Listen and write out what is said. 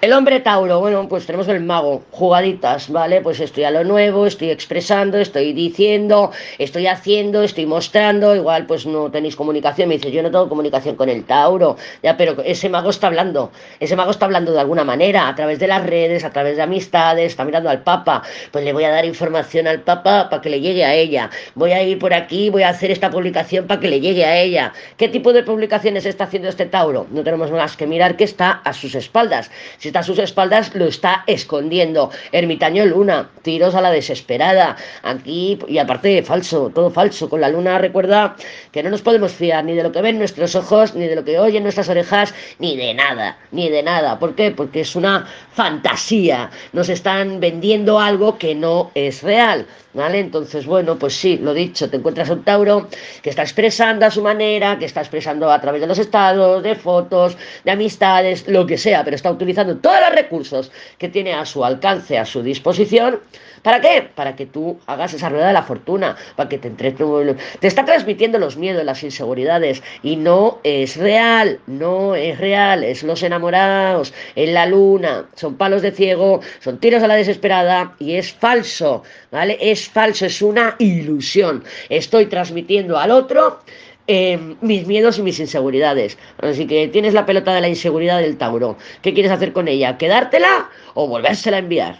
El hombre Tauro, bueno, pues tenemos el mago, jugaditas, ¿vale? Pues estoy a lo nuevo, estoy expresando, estoy diciendo, estoy haciendo, estoy mostrando, igual pues no tenéis comunicación, me dice, yo no tengo comunicación con el Tauro, ya, pero ese mago está hablando, ese mago está hablando de alguna manera, a través de las redes, a través de amistades, está mirando al Papa, pues le voy a dar información al Papa para que le llegue a ella, voy a ir por aquí, voy a hacer esta publicación para que le llegue a ella. ¿Qué tipo de publicaciones está haciendo este Tauro? No tenemos más que mirar que está a sus espaldas está a sus espaldas, lo está escondiendo. Ermitaño Luna, tiros a la desesperada. Aquí, y aparte, falso, todo falso. Con la luna recuerda que no nos podemos fiar ni de lo que ven nuestros ojos, ni de lo que oyen nuestras orejas, ni de nada, ni de nada. ¿Por qué? Porque es una fantasía. Nos están vendiendo algo que no es real. ¿Vale? Entonces, bueno, pues sí, lo dicho, te encuentras un Tauro que está expresando a su manera, que está expresando a través de los estados, de fotos, de amistades, lo que sea, pero está utilizando todos los recursos que tiene a su alcance, a su disposición. ¿Para qué? Para que tú hagas esa rueda de la fortuna, para que te entre... Te está transmitiendo los miedos, las inseguridades, y no es real, no es real, es los enamorados, en la luna, son palos de ciego, son tiros a la desesperada, y es falso, ¿vale? Es falso, es una ilusión. Estoy transmitiendo al otro eh, mis miedos y mis inseguridades. Así que tienes la pelota de la inseguridad del Tauro. ¿Qué quieres hacer con ella? ¿Quedártela o volvérsela a enviar?